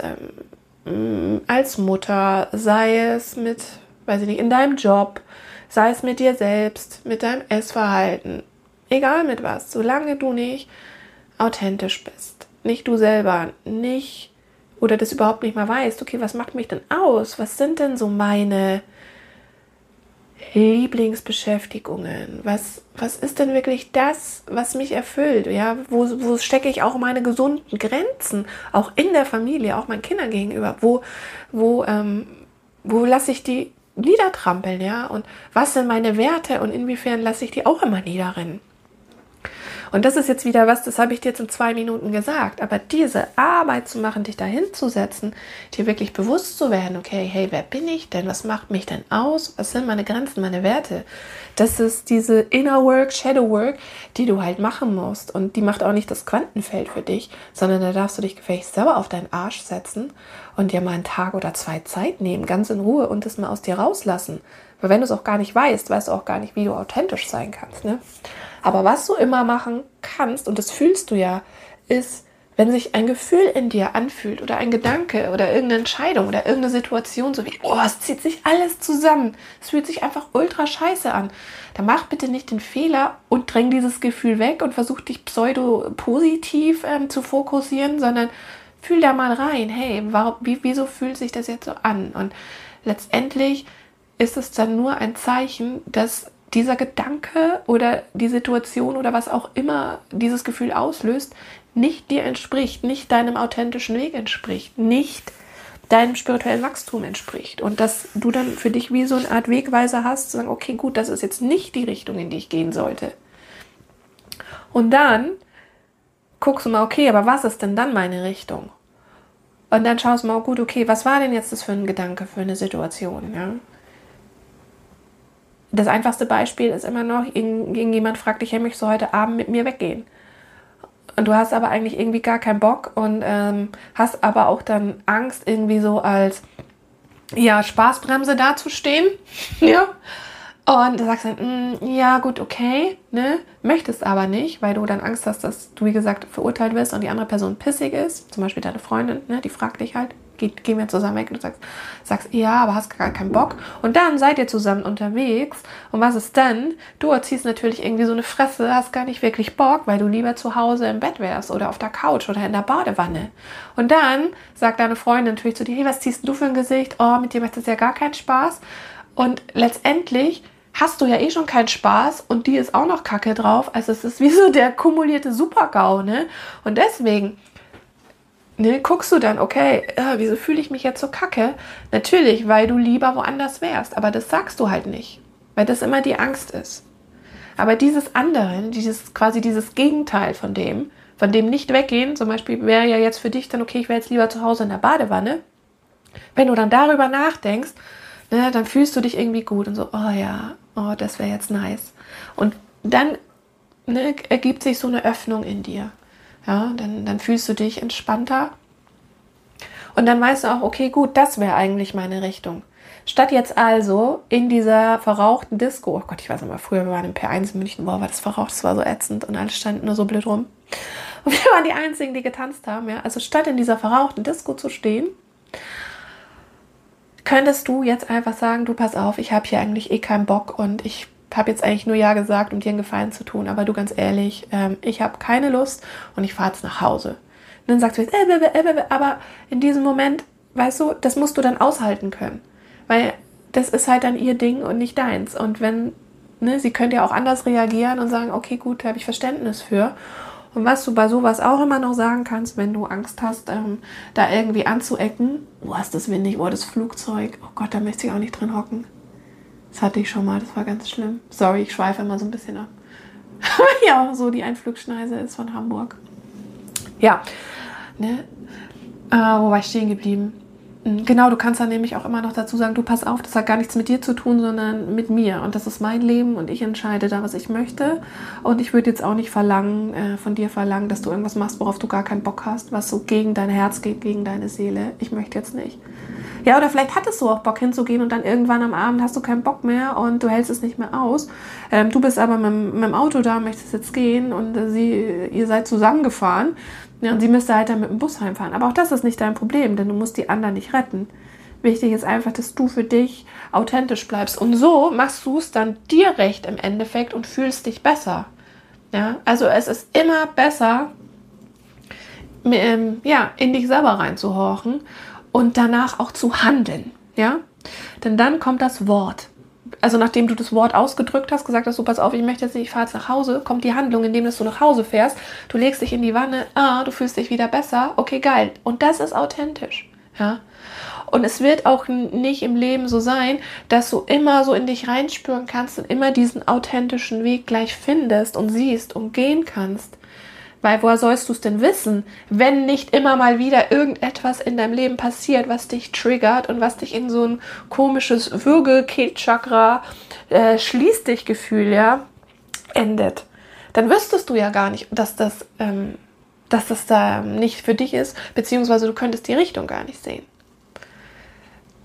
ähm, als Mutter, sei es mit, weiß ich nicht, in deinem Job, sei es mit dir selbst, mit deinem Essverhalten, egal mit was, solange du nicht authentisch bist, nicht du selber, nicht oder das überhaupt nicht mal weißt, okay, was macht mich denn aus? Was sind denn so meine Lieblingsbeschäftigungen? Was, was ist denn wirklich das, was mich erfüllt? Ja, wo, wo stecke ich auch meine gesunden Grenzen, auch in der Familie, auch meinen Kindern gegenüber? Wo, wo, ähm, wo lasse ich die niedertrampeln? Ja, und was sind meine Werte und inwiefern lasse ich die auch immer niederrennen? Und das ist jetzt wieder was, das habe ich dir jetzt in zwei Minuten gesagt. Aber diese Arbeit zu machen, dich dahin zu setzen, dir wirklich bewusst zu werden, okay, hey, wer bin ich denn? Was macht mich denn aus? Was sind meine Grenzen, meine Werte? Das ist diese Inner Work, Shadow Work, die du halt machen musst. Und die macht auch nicht das Quantenfeld für dich, sondern da darfst du dich gefälligst selber auf deinen Arsch setzen und dir mal einen Tag oder zwei Zeit nehmen, ganz in Ruhe und das mal aus dir rauslassen. Weil wenn du es auch gar nicht weißt, weißt du auch gar nicht, wie du authentisch sein kannst. Ne? Aber was du immer machen kannst, und das fühlst du ja, ist, wenn sich ein Gefühl in dir anfühlt oder ein Gedanke oder irgendeine Entscheidung oder irgendeine Situation, so wie, oh, es zieht sich alles zusammen, es fühlt sich einfach ultra scheiße an, dann mach bitte nicht den Fehler und dräng dieses Gefühl weg und versuch dich pseudo-positiv ähm, zu fokussieren, sondern fühl da mal rein, hey, warum, wie, wieso fühlt sich das jetzt so an? Und letztendlich ist es dann nur ein Zeichen, dass dieser Gedanke oder die Situation oder was auch immer dieses Gefühl auslöst, nicht dir entspricht, nicht deinem authentischen Weg entspricht, nicht deinem spirituellen Wachstum entspricht. Und dass du dann für dich wie so eine Art Wegweiser hast, zu sagen, okay, gut, das ist jetzt nicht die Richtung, in die ich gehen sollte. Und dann guckst du mal, okay, aber was ist denn dann meine Richtung? Und dann schaust du mal, gut, okay, was war denn jetzt das für ein Gedanke, für eine Situation? Ja? Das einfachste Beispiel ist immer noch, irgendjemand fragt dich, hey, möchtest du heute Abend mit mir weggehen? Und du hast aber eigentlich irgendwie gar keinen Bock und ähm, hast aber auch dann Angst, irgendwie so als ja, Spaßbremse dazustehen. ja. Und du sagst dann, mm, ja, gut, okay, ne? Möchtest aber nicht, weil du dann Angst hast, dass du, wie gesagt, verurteilt wirst und die andere Person pissig ist. Zum Beispiel deine Freundin, ne? Die fragt dich halt, geht, gehen wir zusammen weg. Und du sagst, sagst, ja, aber hast gar keinen Bock. Und dann seid ihr zusammen unterwegs. Und was ist dann? Du erziehst natürlich irgendwie so eine Fresse, hast gar nicht wirklich Bock, weil du lieber zu Hause im Bett wärst oder auf der Couch oder in der Badewanne. Und dann sagt deine Freundin natürlich zu dir, hey, was ziehst du für ein Gesicht? Oh, mit dir macht das ja gar keinen Spaß. Und letztendlich hast du ja eh schon keinen Spaß und die ist auch noch Kacke drauf. Also es ist wie so der kumulierte Supergau, ne? Und deswegen ne, guckst du dann, okay, äh, wieso fühle ich mich jetzt so kacke? Natürlich, weil du lieber woanders wärst, aber das sagst du halt nicht, weil das immer die Angst ist. Aber dieses andere, dieses quasi dieses Gegenteil von dem, von dem nicht weggehen, zum Beispiel wäre ja jetzt für dich dann, okay, ich wäre jetzt lieber zu Hause in der Badewanne. Wenn du dann darüber nachdenkst, ne, dann fühlst du dich irgendwie gut und so, oh ja, oh, das wäre jetzt nice. Und dann ne, ergibt sich so eine Öffnung in dir. Ja, dann, dann fühlst du dich entspannter. Und dann weißt du auch, okay, gut, das wäre eigentlich meine Richtung. Statt jetzt also in dieser verrauchten Disco, oh Gott, ich weiß mal, früher wir waren im P1 in München, boah, war das verraucht, das war so ätzend und alles stand nur so blöd rum. Und wir waren die Einzigen, die getanzt haben, ja. Also statt in dieser verrauchten Disco zu stehen, könntest du jetzt einfach sagen, du pass auf, ich habe hier eigentlich eh keinen Bock und ich habe jetzt eigentlich nur Ja gesagt, um dir einen Gefallen zu tun, aber du ganz ehrlich, ähm, ich habe keine Lust und ich fahre jetzt nach Hause. Und dann sagst du jetzt, äh, äh, äh, aber in diesem Moment, weißt du, das musst du dann aushalten können. Weil das ist halt dann ihr Ding und nicht deins. Und wenn, ne, sie könnte ja auch anders reagieren und sagen, okay, gut, da habe ich Verständnis für. Und was du bei sowas auch immer noch sagen kannst, wenn du Angst hast, ähm, da irgendwie anzuecken, oh, ist das windig, oh, das Flugzeug, oh Gott, da möchte ich auch nicht drin hocken. Das hatte ich schon mal, das war ganz schlimm. Sorry, ich schweife immer so ein bisschen ab. ja, so die Einflugschneise ist von Hamburg. Ja, ne? Äh, wo war ich stehen geblieben? Hm, genau, du kannst dann nämlich auch immer noch dazu sagen, du pass auf, das hat gar nichts mit dir zu tun, sondern mit mir. Und das ist mein Leben und ich entscheide da, was ich möchte. Und ich würde jetzt auch nicht verlangen, äh, von dir verlangen, dass du irgendwas machst, worauf du gar keinen Bock hast, was so gegen dein Herz geht, gegen deine Seele. Ich möchte jetzt nicht. Ja, oder vielleicht hattest du auch Bock hinzugehen und dann irgendwann am Abend hast du keinen Bock mehr und du hältst es nicht mehr aus. Ähm, du bist aber mit, mit, dem Auto da, möchtest jetzt gehen und äh, sie, ihr seid zusammengefahren. Ja, und sie müsste halt dann mit dem Bus heimfahren. Aber auch das ist nicht dein Problem, denn du musst die anderen nicht retten. Wichtig ist einfach, dass du für dich authentisch bleibst. Und so machst du es dann dir recht im Endeffekt und fühlst dich besser. Ja, also es ist immer besser, ähm, ja, in dich selber reinzuhorchen und danach auch zu handeln. Ja, denn dann kommt das Wort also nachdem du das Wort ausgedrückt hast, gesagt hast, so pass auf, ich möchte jetzt nicht, ich fahre jetzt nach Hause, kommt die Handlung, indem du nach Hause fährst, du legst dich in die Wanne, ah, du fühlst dich wieder besser, okay, geil. Und das ist authentisch, ja. Und es wird auch nicht im Leben so sein, dass du immer so in dich reinspüren kannst und immer diesen authentischen Weg gleich findest und siehst und gehen kannst. Weil woher sollst du es denn wissen, wenn nicht immer mal wieder irgendetwas in deinem Leben passiert, was dich triggert und was dich in so ein komisches Würgel-Chakra äh, schließt dich Gefühl, ja, endet. Dann wüsstest du ja gar nicht, dass das, ähm, dass das da nicht für dich ist, beziehungsweise du könntest die Richtung gar nicht sehen.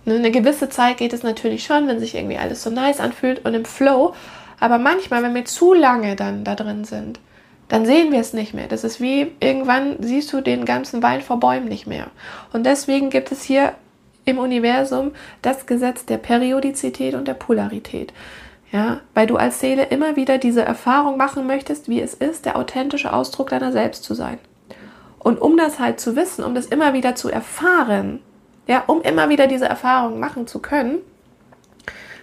Ne, eine gewisse Zeit geht es natürlich schon, wenn sich irgendwie alles so nice anfühlt und im Flow. Aber manchmal, wenn wir zu lange dann da drin sind, dann sehen wir es nicht mehr. Das ist wie irgendwann siehst du den ganzen Wald vor Bäumen nicht mehr. Und deswegen gibt es hier im Universum das Gesetz der Periodizität und der Polarität. Ja, weil du als Seele immer wieder diese Erfahrung machen möchtest, wie es ist, der authentische Ausdruck deiner selbst zu sein. Und um das halt zu wissen, um das immer wieder zu erfahren, ja, um immer wieder diese Erfahrung machen zu können,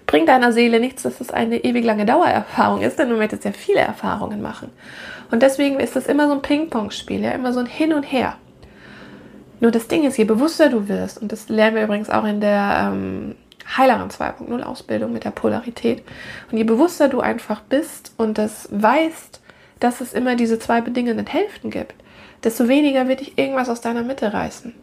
bringt deiner Seele nichts, dass es eine ewig lange Dauererfahrung ist, denn du möchtest ja viele Erfahrungen machen. Und deswegen ist das immer so ein Ping-Pong-Spiel, ja, immer so ein Hin und Her. Nur das Ding ist, je bewusster du wirst, und das lernen wir übrigens auch in der ähm, Heileren 2.0 Ausbildung mit der Polarität, und je bewusster du einfach bist und das weißt, dass es immer diese zwei bedingenden Hälften gibt, desto weniger wird dich irgendwas aus deiner Mitte reißen.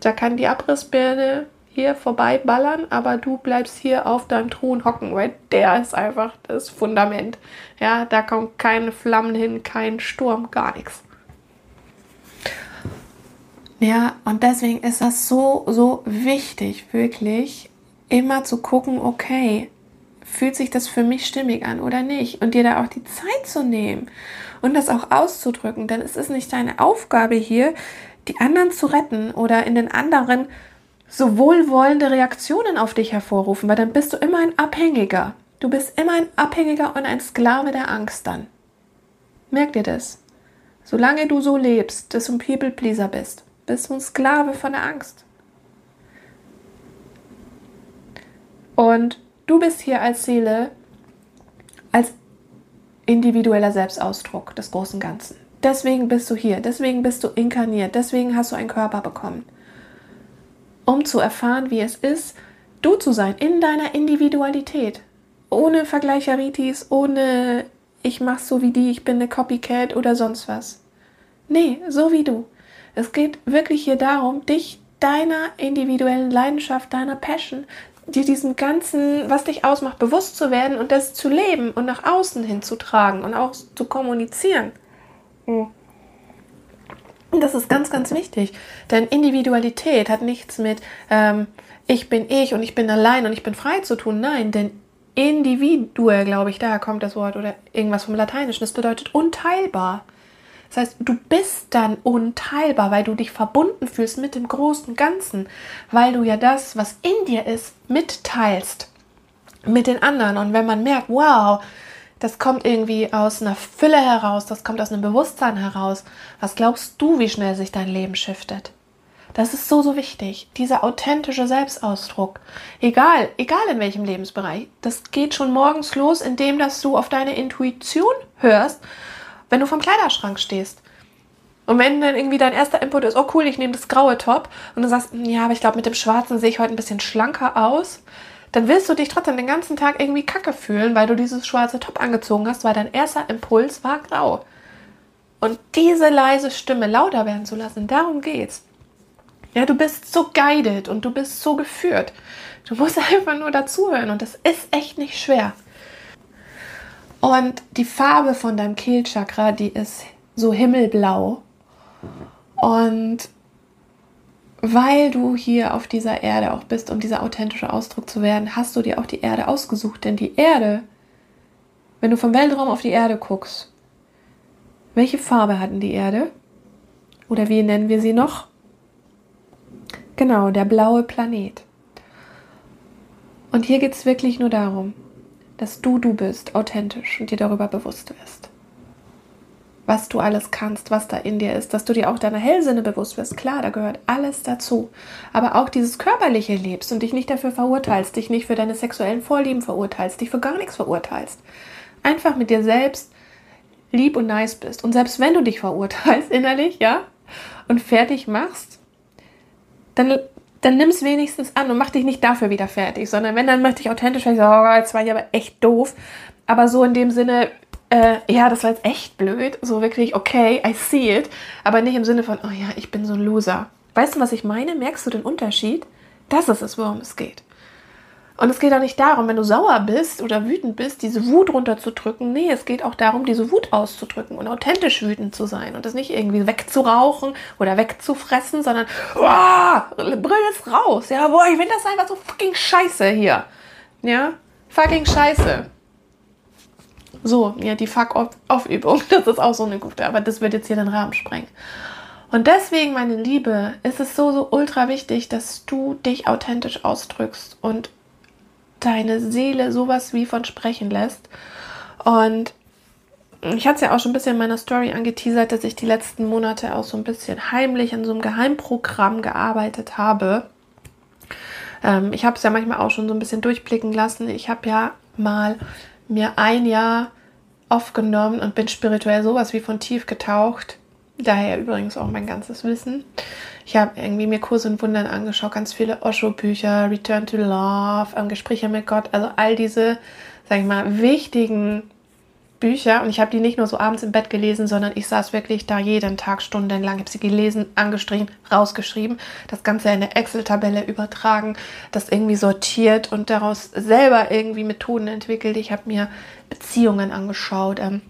Da kann die Abrissbirne hier vorbeiballern, aber du bleibst hier auf deinem Thron hocken, weil der ist einfach das Fundament. Ja, da kommt keine Flammen hin, kein Sturm, gar nichts. Ja, und deswegen ist das so, so wichtig, wirklich immer zu gucken, okay, fühlt sich das für mich stimmig an oder nicht? Und dir da auch die Zeit zu nehmen und das auch auszudrücken, denn es ist nicht deine Aufgabe hier, die anderen zu retten oder in den anderen so wohlwollende Reaktionen auf dich hervorrufen, weil dann bist du immer ein Abhängiger. Du bist immer ein Abhängiger und ein Sklave der Angst dann. Merk dir das. Solange du so lebst, dass du ein People-Pleaser bist, bist du ein Sklave von der Angst. Und du bist hier als Seele, als individueller Selbstausdruck des großen Ganzen. Deswegen bist du hier, deswegen bist du inkarniert, deswegen hast du einen Körper bekommen um zu erfahren, wie es ist, du zu sein in deiner Individualität. Ohne Vergleicheritis, ohne ich mach's so wie die, ich bin eine Copycat oder sonst was. Nee, so wie du. Es geht wirklich hier darum, dich deiner individuellen Leidenschaft, deiner Passion, dir diesem ganzen, was dich ausmacht, bewusst zu werden und das zu leben und nach außen hinzutragen und auch zu kommunizieren. Mhm. Das ist ganz, ganz wichtig. Denn Individualität hat nichts mit ähm, ich bin ich und ich bin allein und ich bin frei zu tun. Nein, denn Individue, glaube ich, daher kommt das Wort oder irgendwas vom Lateinischen. Das bedeutet unteilbar. Das heißt, du bist dann unteilbar, weil du dich verbunden fühlst mit dem großen Ganzen, weil du ja das, was in dir ist, mitteilst. mit den anderen. Und wenn man merkt, wow, das kommt irgendwie aus einer Fülle heraus, das kommt aus einem Bewusstsein heraus, was glaubst du, wie schnell sich dein Leben shiftet? Das ist so, so wichtig. Dieser authentische Selbstausdruck. Egal, egal in welchem Lebensbereich. Das geht schon morgens los, indem dass du auf deine Intuition hörst, wenn du vom Kleiderschrank stehst. Und wenn dann irgendwie dein erster Input ist, oh cool, ich nehme das graue Top und du sagst, ja, aber ich glaube, mit dem schwarzen sehe ich heute ein bisschen schlanker aus, dann willst du dich trotzdem den ganzen Tag irgendwie kacke fühlen, weil du dieses schwarze Top angezogen hast, weil dein erster Impuls war grau. Und diese leise Stimme lauter werden zu lassen, darum geht's. Ja, du bist so guided und du bist so geführt. Du musst einfach nur dazuhören und das ist echt nicht schwer. Und die Farbe von deinem Kehlchakra, die ist so himmelblau. Und weil du hier auf dieser Erde auch bist, um dieser authentische Ausdruck zu werden, hast du dir auch die Erde ausgesucht. Denn die Erde, wenn du vom Weltraum auf die Erde guckst, welche Farbe hatten die Erde? Oder wie nennen wir sie noch? Genau, der blaue Planet. Und hier geht es wirklich nur darum, dass du du bist, authentisch und dir darüber bewusst wirst. Was du alles kannst, was da in dir ist, dass du dir auch deiner Hellsinne bewusst wirst. Klar, da gehört alles dazu. Aber auch dieses körperliche lebst und dich nicht dafür verurteilst, dich nicht für deine sexuellen Vorlieben verurteilst, dich für gar nichts verurteilst. Einfach mit dir selbst lieb und nice bist. Und selbst wenn du dich verurteilst innerlich, ja, und fertig machst, dann, dann nimm es wenigstens an und mach dich nicht dafür wieder fertig, sondern wenn, dann mach dich authentisch, weil ich sage, oh, jetzt war ich aber echt doof. Aber so in dem Sinne, äh, ja, das war jetzt echt blöd. So wirklich, okay, I see it. Aber nicht im Sinne von, oh ja, ich bin so ein Loser. Weißt du, was ich meine? Merkst du den Unterschied? Das ist es, worum es geht. Und es geht auch nicht darum, wenn du sauer bist oder wütend bist, diese Wut runterzudrücken. Nee, es geht auch darum, diese Wut auszudrücken und authentisch wütend zu sein und das nicht irgendwie wegzurauchen oder wegzufressen, sondern oh, brüll es raus. Ja, boah, ich finde das einfach so fucking scheiße hier. Ja, fucking scheiße. So, ja, die Fuck-Off-Übung, das ist auch so eine gute, aber das wird jetzt hier den Rahmen sprengen. Und deswegen, meine Liebe, ist es so, so ultra wichtig, dass du dich authentisch ausdrückst und deine Seele sowas wie von sprechen lässt. Und ich hatte es ja auch schon ein bisschen in meiner Story angeteasert, dass ich die letzten Monate auch so ein bisschen heimlich an so einem Geheimprogramm gearbeitet habe. Ähm, ich habe es ja manchmal auch schon so ein bisschen durchblicken lassen. Ich habe ja mal mir ein Jahr aufgenommen und bin spirituell sowas wie von tief getaucht. Daher übrigens auch mein ganzes Wissen. Ich habe irgendwie mir Kurse und Wundern angeschaut, ganz viele Osho-Bücher, Return to Love, ähm, Gespräche mit Gott, also all diese, sag ich mal, wichtigen Bücher. Und ich habe die nicht nur so abends im Bett gelesen, sondern ich saß wirklich da jeden Tag stundenlang, habe sie gelesen, angestrichen, rausgeschrieben, das Ganze in eine Excel-Tabelle übertragen, das irgendwie sortiert und daraus selber irgendwie Methoden entwickelt. Ich habe mir Beziehungen angeschaut. Ähm,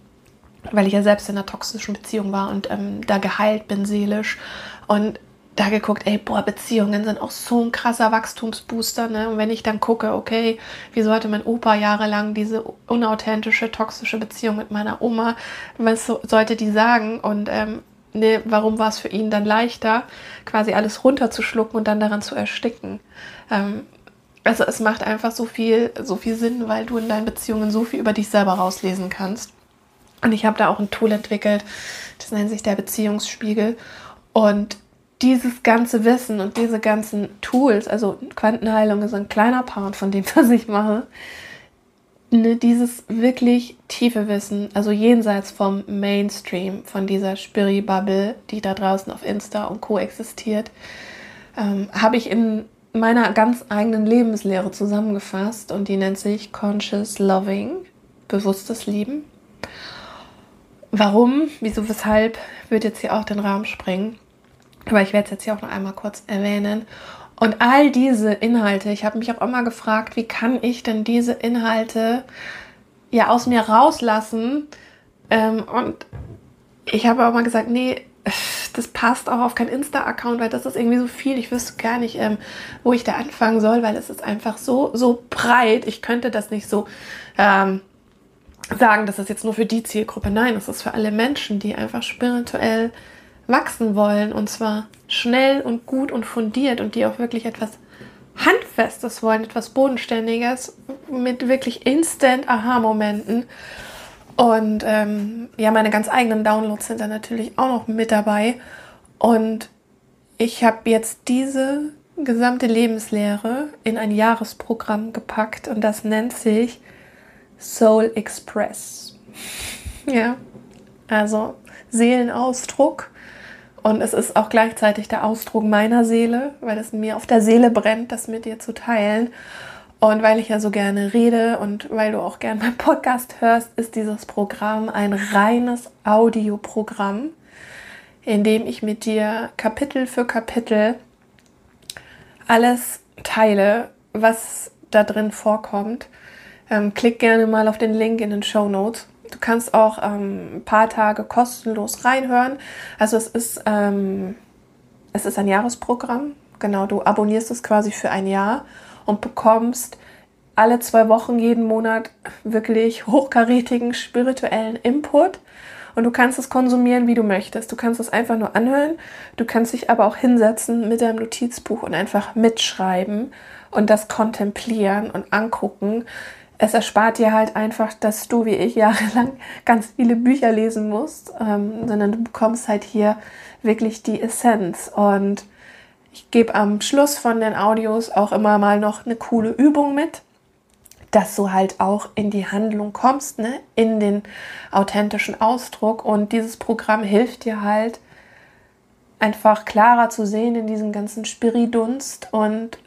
weil ich ja selbst in einer toxischen Beziehung war und ähm, da geheilt bin seelisch. Und da geguckt, ey, boah, Beziehungen sind auch so ein krasser Wachstumsbooster, ne? Und wenn ich dann gucke, okay, wieso hatte mein Opa jahrelang diese unauthentische, toxische Beziehung mit meiner Oma, was so, sollte die sagen? Und ähm, ne, warum war es für ihn dann leichter, quasi alles runterzuschlucken und dann daran zu ersticken? Ähm, also es macht einfach so viel, so viel Sinn, weil du in deinen Beziehungen so viel über dich selber rauslesen kannst. Und ich habe da auch ein Tool entwickelt, das nennt sich der Beziehungsspiegel. Und dieses ganze Wissen und diese ganzen Tools, also Quantenheilung ist ein kleiner Part von dem, was ich mache, ne, dieses wirklich tiefe Wissen, also jenseits vom Mainstream, von dieser Spiri-Bubble, die da draußen auf Insta und Co. existiert, ähm, habe ich in meiner ganz eigenen Lebenslehre zusammengefasst und die nennt sich Conscious Loving, bewusstes Lieben. Warum, wieso, weshalb, wird jetzt hier auch den Rahmen sprengen. Aber ich werde es jetzt hier auch noch einmal kurz erwähnen. Und all diese Inhalte, ich habe mich auch immer gefragt, wie kann ich denn diese Inhalte ja aus mir rauslassen? Ähm, und ich habe auch mal gesagt, nee, das passt auch auf keinen Insta-Account, weil das ist irgendwie so viel. Ich wüsste gar nicht, ähm, wo ich da anfangen soll, weil es ist einfach so, so breit. Ich könnte das nicht so ähm, sagen, das ist jetzt nur für die Zielgruppe. Nein, es ist für alle Menschen, die einfach spirituell wachsen wollen und zwar schnell und gut und fundiert und die auch wirklich etwas Handfestes wollen, etwas Bodenständiges, mit wirklich instant Aha-Momenten. Und ähm, ja, meine ganz eigenen Downloads sind da natürlich auch noch mit dabei. Und ich habe jetzt diese gesamte Lebenslehre in ein Jahresprogramm gepackt und das nennt sich Soul Express. Ja, also Seelenausdruck. Und es ist auch gleichzeitig der Ausdruck meiner Seele, weil es mir auf der Seele brennt, das mit dir zu teilen. Und weil ich ja so gerne rede und weil du auch gerne meinen Podcast hörst, ist dieses Programm ein reines Audioprogramm, in dem ich mit dir Kapitel für Kapitel alles teile, was da drin vorkommt. Ähm, klick gerne mal auf den Link in den Show Notes. Du kannst auch ähm, ein paar Tage kostenlos reinhören. Also es ist, ähm, es ist ein Jahresprogramm. Genau, du abonnierst es quasi für ein Jahr und bekommst alle zwei Wochen jeden Monat wirklich hochkarätigen spirituellen Input und du kannst es konsumieren, wie du möchtest. Du kannst es einfach nur anhören. Du kannst dich aber auch hinsetzen mit deinem Notizbuch und einfach mitschreiben und das kontemplieren und angucken. Es erspart dir halt einfach, dass du wie ich jahrelang ganz viele Bücher lesen musst, ähm, sondern du bekommst halt hier wirklich die Essenz. Und ich gebe am Schluss von den Audios auch immer mal noch eine coole Übung mit dass du halt auch in die Handlung kommst, ne? in den authentischen Ausdruck. Und dieses Programm hilft dir halt einfach klarer zu sehen in diesem ganzen Spiridunst und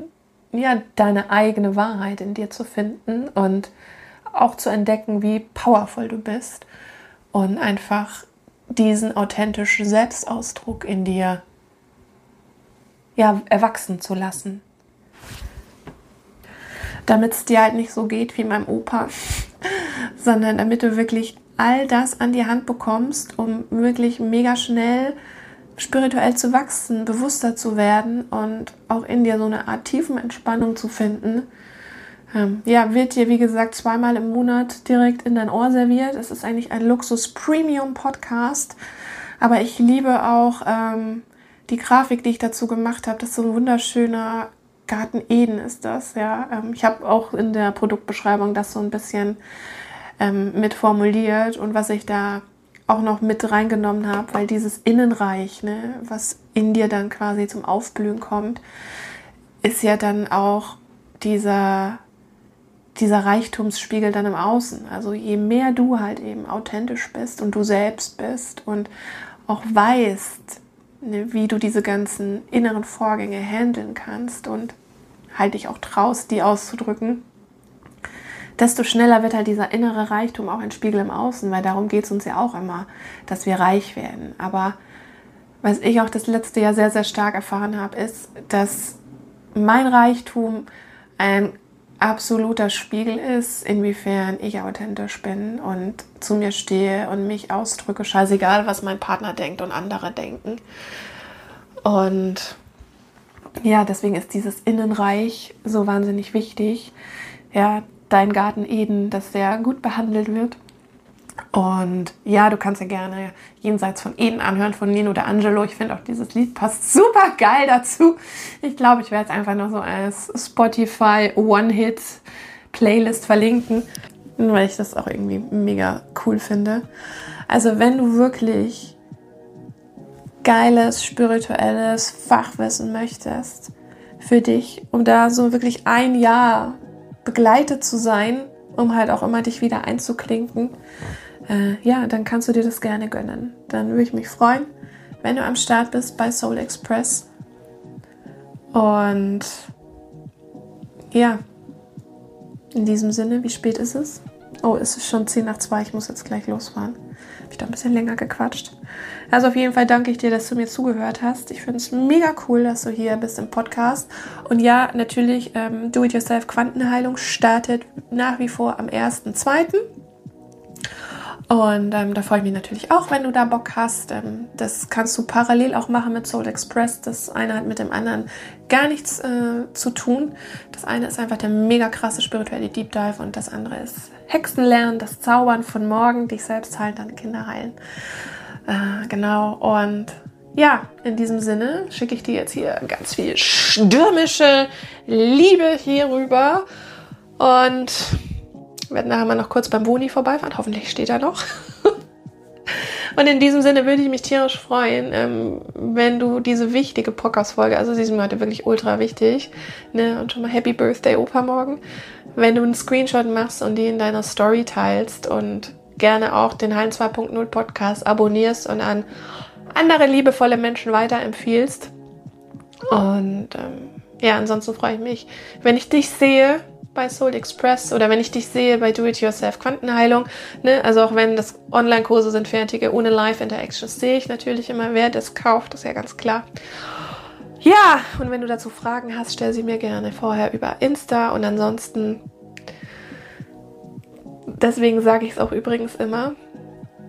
ja, deine eigene Wahrheit in dir zu finden und auch zu entdecken, wie powerful du bist und einfach diesen authentischen Selbstausdruck in dir ja, erwachsen zu lassen. Damit es dir halt nicht so geht wie meinem Opa, sondern damit du wirklich all das an die Hand bekommst, um wirklich mega schnell spirituell zu wachsen, bewusster zu werden und auch in dir so eine Art tiefen Entspannung zu finden. Ähm, ja, wird dir wie gesagt zweimal im Monat direkt in dein Ohr serviert. Es ist eigentlich ein Luxus-Premium-Podcast, aber ich liebe auch ähm, die Grafik, die ich dazu gemacht habe. Das ist so ein wunderschöner Garten Eden ist das, ja. Ähm, ich habe auch in der Produktbeschreibung das so ein bisschen ähm, mit formuliert und was ich da auch noch mit reingenommen habe, weil dieses Innenreich, ne, was in dir dann quasi zum Aufblühen kommt, ist ja dann auch dieser, dieser Reichtumsspiegel dann im Außen. Also je mehr du halt eben authentisch bist und du selbst bist und auch weißt, Ne, wie du diese ganzen inneren Vorgänge handeln kannst und halt dich auch traust, die auszudrücken, desto schneller wird halt dieser innere Reichtum auch ein Spiegel im Außen, weil darum geht es uns ja auch immer, dass wir reich werden. Aber was ich auch das letzte Jahr sehr, sehr stark erfahren habe, ist, dass mein Reichtum ein absoluter Spiegel ist, inwiefern ich authentisch bin und zu mir stehe und mich ausdrücke, scheißegal, was mein Partner denkt und andere denken. Und ja, deswegen ist dieses Innenreich so wahnsinnig wichtig. Ja, dein Garten Eden, dass der gut behandelt wird. Und ja, du kannst ja gerne Jenseits von Eden anhören von Nino de Angelo. Ich finde auch dieses Lied passt super geil dazu. Ich glaube, ich werde es einfach nur so als Spotify One-Hit Playlist verlinken, weil ich das auch irgendwie mega cool finde. Also, wenn du wirklich geiles spirituelles Fachwissen möchtest für dich, um da so wirklich ein Jahr begleitet zu sein, um halt auch immer dich wieder einzuklinken, äh, ja, dann kannst du dir das gerne gönnen. Dann würde ich mich freuen, wenn du am Start bist bei Soul Express. Und ja, in diesem Sinne, wie spät ist es? Oh, es ist schon 10 nach 2, ich muss jetzt gleich losfahren. Da ein bisschen länger gequatscht. Also auf jeden Fall danke ich dir, dass du mir zugehört hast. Ich finde es mega cool, dass du hier bist im Podcast. Und ja, natürlich, ähm, Do-It-Yourself Quantenheilung startet nach wie vor am 1.2. Und ähm, da freue ich mich natürlich auch, wenn du da Bock hast. Ähm, das kannst du parallel auch machen mit Soul Express. Das eine hat mit dem anderen gar nichts äh, zu tun. Das eine ist einfach der mega krasse spirituelle Deep Dive und das andere ist Hexenlernen, das Zaubern von morgen, dich selbst heilen, deine Kinder heilen. Äh, genau. Und ja, in diesem Sinne schicke ich dir jetzt hier ganz viel stürmische Liebe hier rüber. Und Wir werden nachher mal noch kurz beim Boni vorbeifahren. Hoffentlich steht er noch. Und in diesem Sinne würde ich mich tierisch freuen, ähm, wenn du diese wichtige Podcast-Folge, also sie ist mir heute wirklich ultra wichtig, ne, und schon mal Happy Birthday Opa morgen, wenn du einen Screenshot machst und die in deiner Story teilst und gerne auch den Hein 2.0 Podcast abonnierst und an andere liebevolle Menschen weiterempfiehlst. Und ähm, ja, ansonsten freue ich mich, wenn ich dich sehe bei Soul Express oder wenn ich dich sehe bei Do-It-Yourself Quantenheilung. Ne? Also auch wenn das Online-Kurse sind fertige, ohne Live-Interactions, sehe ich natürlich immer, wer das kauft, das ist ja ganz klar. Ja, und wenn du dazu Fragen hast, stell sie mir gerne vorher über Insta und ansonsten, deswegen sage ich es auch übrigens immer,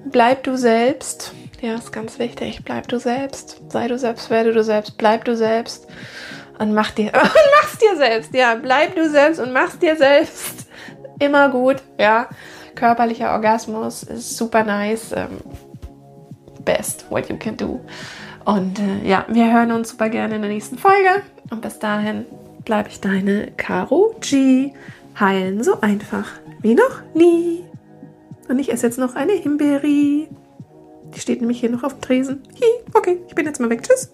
bleib du selbst. Ja, ist ganz wichtig. Bleib du selbst. Sei du selbst, werde du selbst, bleib du selbst und mach dir und mach's dir selbst. Ja, bleib du selbst und mach's dir selbst. Immer gut, ja. Körperlicher Orgasmus ist super nice. Ähm, best what you can do. Und äh, ja, wir hören uns super gerne in der nächsten Folge. Und bis dahin bleibe ich deine Caro G. Heilen so einfach wie noch nie. Und ich esse jetzt noch eine Himbeere. Die steht nämlich hier noch auf dem Tresen. Hi, okay, ich bin jetzt mal weg. Tschüss.